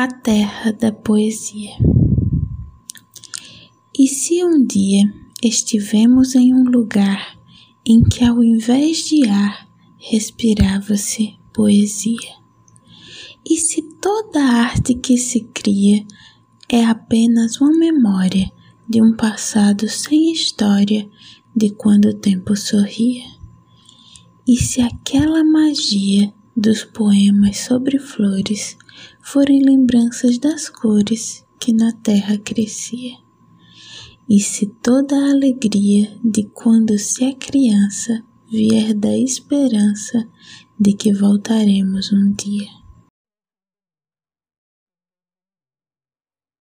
a terra da poesia. E se um dia estivemos em um lugar em que, ao invés de ar, respirava-se poesia? E se toda arte que se cria é apenas uma memória de um passado sem história de quando o tempo sorria? E se aquela magia dos poemas sobre flores forem lembranças das cores que na terra crescia. E se toda a alegria de quando se é criança vier da esperança de que voltaremos um dia.